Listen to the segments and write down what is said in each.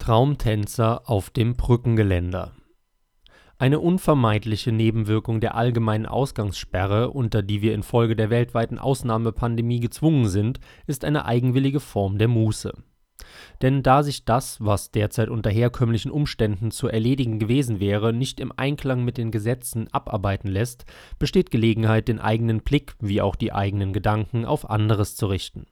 Traumtänzer auf dem Brückengeländer Eine unvermeidliche Nebenwirkung der allgemeinen Ausgangssperre, unter die wir infolge der weltweiten Ausnahmepandemie gezwungen sind, ist eine eigenwillige Form der Muße. Denn da sich das, was derzeit unter herkömmlichen Umständen zu erledigen gewesen wäre, nicht im Einklang mit den Gesetzen abarbeiten lässt, besteht Gelegenheit, den eigenen Blick wie auch die eigenen Gedanken auf anderes zu richten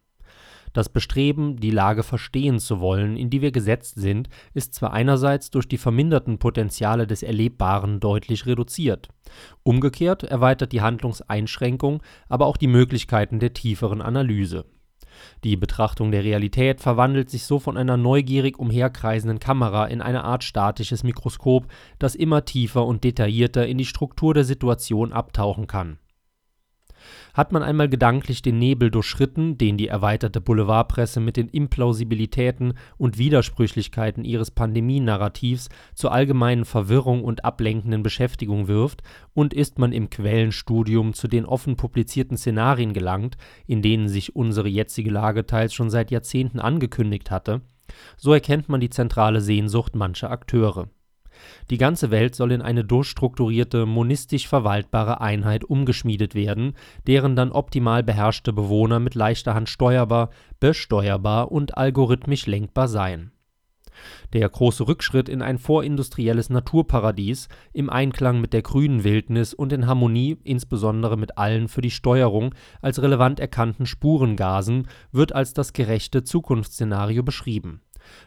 das Bestreben, die Lage verstehen zu wollen, in die wir gesetzt sind, ist zwar einerseits durch die verminderten Potenziale des Erlebbaren deutlich reduziert. Umgekehrt erweitert die Handlungseinschränkung aber auch die Möglichkeiten der tieferen Analyse. Die Betrachtung der Realität verwandelt sich so von einer neugierig umherkreisenden Kamera in eine Art statisches Mikroskop, das immer tiefer und detaillierter in die Struktur der Situation abtauchen kann hat man einmal gedanklich den Nebel durchschritten, den die erweiterte Boulevardpresse mit den Implausibilitäten und Widersprüchlichkeiten ihres Pandemienarrativs zur allgemeinen Verwirrung und ablenkenden Beschäftigung wirft, und ist man im Quellenstudium zu den offen publizierten Szenarien gelangt, in denen sich unsere jetzige Lage teils schon seit Jahrzehnten angekündigt hatte, so erkennt man die zentrale Sehnsucht mancher Akteure die ganze Welt soll in eine durchstrukturierte, monistisch verwaltbare Einheit umgeschmiedet werden, deren dann optimal beherrschte Bewohner mit leichter Hand steuerbar, besteuerbar und algorithmisch lenkbar seien. Der große Rückschritt in ein vorindustrielles Naturparadies, im Einklang mit der grünen Wildnis und in Harmonie insbesondere mit allen für die Steuerung als relevant erkannten Spurengasen, wird als das gerechte Zukunftsszenario beschrieben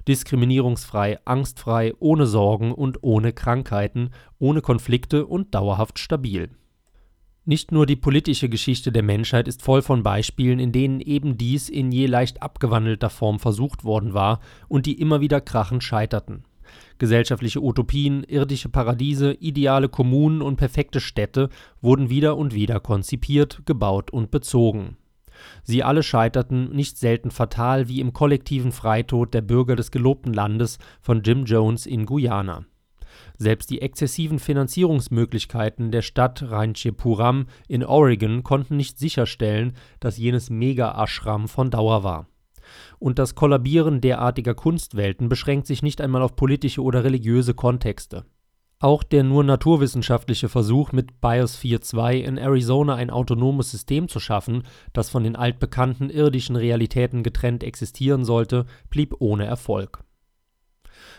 diskriminierungsfrei, angstfrei, ohne Sorgen und ohne Krankheiten, ohne Konflikte und dauerhaft stabil. Nicht nur die politische Geschichte der Menschheit ist voll von Beispielen, in denen eben dies in je leicht abgewandelter Form versucht worden war und die immer wieder krachend scheiterten. Gesellschaftliche Utopien, irdische Paradiese, ideale Kommunen und perfekte Städte wurden wieder und wieder konzipiert, gebaut und bezogen. Sie alle scheiterten, nicht selten fatal wie im kollektiven Freitod der Bürger des gelobten Landes von Jim Jones in Guyana. Selbst die exzessiven Finanzierungsmöglichkeiten der Stadt Ranchepuram in Oregon konnten nicht sicherstellen, dass jenes Mega-Ashram von Dauer war. Und das Kollabieren derartiger Kunstwelten beschränkt sich nicht einmal auf politische oder religiöse Kontexte auch der nur naturwissenschaftliche Versuch, mit Biosphere 2 in Arizona ein autonomes System zu schaffen, das von den altbekannten irdischen Realitäten getrennt existieren sollte, blieb ohne Erfolg.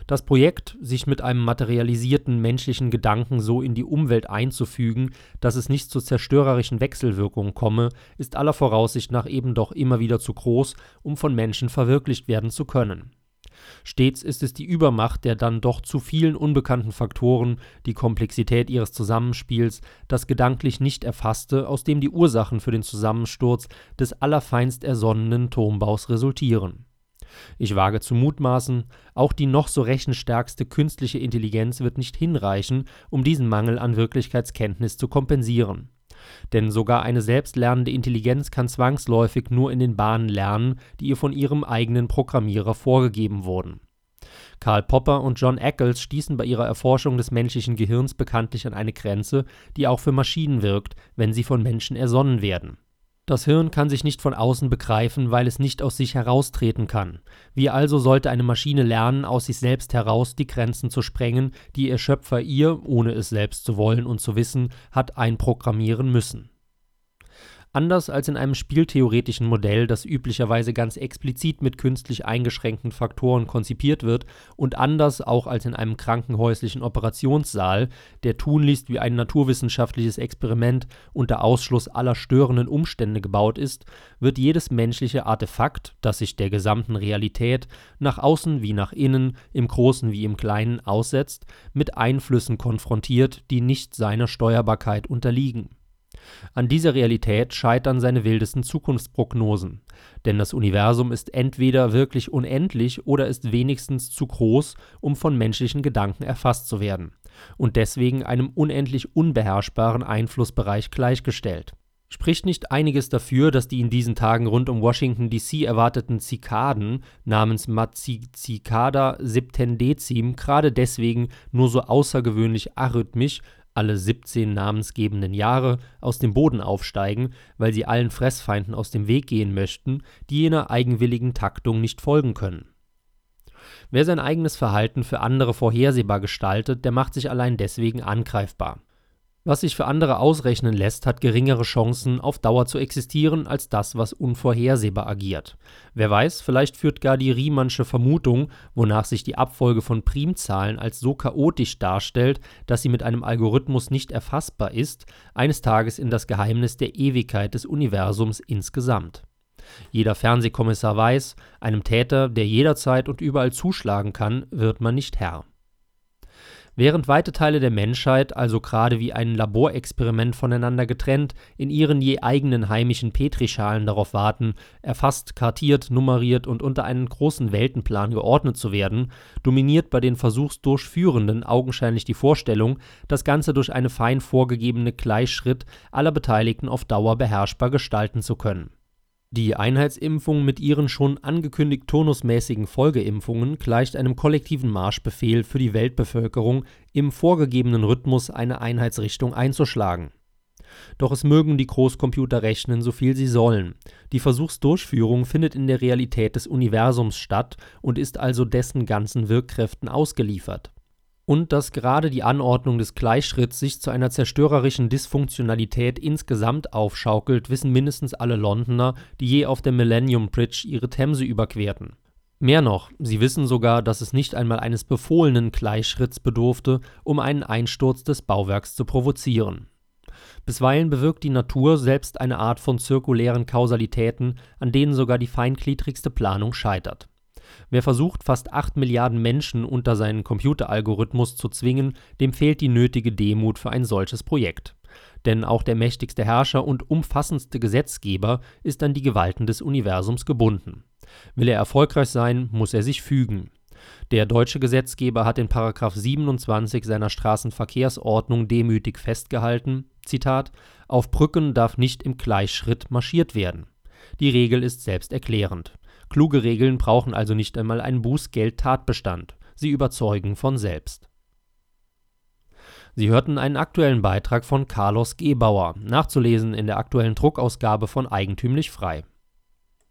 Das Projekt, sich mit einem materialisierten menschlichen Gedanken so in die Umwelt einzufügen, dass es nicht zu zerstörerischen Wechselwirkungen komme, ist aller Voraussicht nach eben doch immer wieder zu groß, um von Menschen verwirklicht werden zu können Stets ist es die Übermacht der dann doch zu vielen unbekannten Faktoren, die Komplexität ihres Zusammenspiels, das gedanklich nicht Erfasste, aus dem die Ursachen für den Zusammensturz des allerfeinst ersonnenen Turmbaus resultieren. Ich wage zu mutmaßen, auch die noch so rechenstärkste künstliche Intelligenz wird nicht hinreichen, um diesen Mangel an Wirklichkeitskenntnis zu kompensieren denn sogar eine selbstlernende Intelligenz kann zwangsläufig nur in den Bahnen lernen, die ihr von ihrem eigenen Programmierer vorgegeben wurden. Karl Popper und John Eccles stießen bei ihrer Erforschung des menschlichen Gehirns bekanntlich an eine Grenze, die auch für Maschinen wirkt, wenn sie von Menschen ersonnen werden das Hirn kann sich nicht von außen begreifen, weil es nicht aus sich heraustreten kann. Wie also sollte eine Maschine lernen, aus sich selbst heraus die Grenzen zu sprengen, die ihr Schöpfer ihr, ohne es selbst zu wollen und zu wissen, hat einprogrammieren müssen Anders als in einem spieltheoretischen Modell, das üblicherweise ganz explizit mit künstlich eingeschränkten Faktoren konzipiert wird, und anders auch als in einem krankenhäuslichen Operationssaal, der tunlichst wie ein naturwissenschaftliches Experiment unter Ausschluss aller störenden Umstände gebaut ist, wird jedes menschliche Artefakt, das sich der gesamten Realität nach außen wie nach innen, im Großen wie im Kleinen aussetzt, mit Einflüssen konfrontiert, die nicht seiner Steuerbarkeit unterliegen an dieser Realität scheitern seine wildesten Zukunftsprognosen, denn das Universum ist entweder wirklich unendlich oder ist wenigstens zu groß, um von menschlichen Gedanken erfasst zu werden, und deswegen einem unendlich unbeherrschbaren Einflussbereich gleichgestellt. Spricht nicht einiges dafür, dass die in diesen Tagen rund um Washington DC erwarteten Zikaden namens Mazicicada septendecim gerade deswegen nur so außergewöhnlich arrhythmisch alle 17 namensgebenden Jahre aus dem Boden aufsteigen, weil sie allen Fressfeinden aus dem Weg gehen möchten, die jener eigenwilligen Taktung nicht folgen können. Wer sein eigenes Verhalten für andere vorhersehbar gestaltet, der macht sich allein deswegen angreifbar. Was sich für andere ausrechnen lässt, hat geringere Chancen, auf Dauer zu existieren, als das, was unvorhersehbar agiert. Wer weiß, vielleicht führt gar die Riemannsche Vermutung, wonach sich die Abfolge von Primzahlen als so chaotisch darstellt, dass sie mit einem Algorithmus nicht erfassbar ist, eines Tages in das Geheimnis der Ewigkeit des Universums insgesamt. Jeder Fernsehkommissar weiß, einem Täter, der jederzeit und überall zuschlagen kann, wird man nicht Herr. Während weite Teile der Menschheit, also gerade wie ein Laborexperiment voneinander getrennt, in ihren je eigenen heimischen Petrischalen darauf warten, erfasst, kartiert, nummeriert und unter einen großen Weltenplan geordnet zu werden, dominiert bei den Versuchsdurchführenden augenscheinlich die Vorstellung, das Ganze durch eine fein vorgegebene Gleichschritt aller Beteiligten auf Dauer beherrschbar gestalten zu können die Einheitsimpfung mit ihren schon angekündigt turnusmäßigen Folgeimpfungen gleicht einem kollektiven Marschbefehl für die Weltbevölkerung, im vorgegebenen Rhythmus eine Einheitsrichtung einzuschlagen. Doch es mögen die Großcomputer rechnen, so viel sie sollen. Die Versuchsdurchführung findet in der Realität des Universums statt und ist also dessen ganzen Wirkkräften ausgeliefert und dass gerade die Anordnung des Gleichschritts sich zu einer zerstörerischen Dysfunktionalität insgesamt aufschaukelt, wissen mindestens alle Londoner, die je auf der Millennium Bridge ihre Themse überquerten. Mehr noch, sie wissen sogar, dass es nicht einmal eines befohlenen Gleichschritts bedurfte, um einen Einsturz des Bauwerks zu provozieren. Bisweilen bewirkt die Natur selbst eine Art von zirkulären Kausalitäten, an denen sogar die feingliedrigste Planung scheitert. Wer versucht, fast 8 Milliarden Menschen unter seinen Computeralgorithmus zu zwingen, dem fehlt die nötige Demut für ein solches Projekt. Denn auch der mächtigste Herrscher und umfassendste Gesetzgeber ist an die Gewalten des Universums gebunden. Will er erfolgreich sein, muss er sich fügen. Der deutsche Gesetzgeber hat in § 27 seiner Straßenverkehrsordnung demütig festgehalten: Zitat, Auf Brücken darf nicht im Gleichschritt marschiert werden. Die Regel ist selbsterklärend. Kluge Regeln brauchen also nicht einmal einen Bußgeld-Tatbestand. Sie überzeugen von selbst. Sie hörten einen aktuellen Beitrag von Carlos Gebauer, nachzulesen in der aktuellen Druckausgabe von Eigentümlich Frei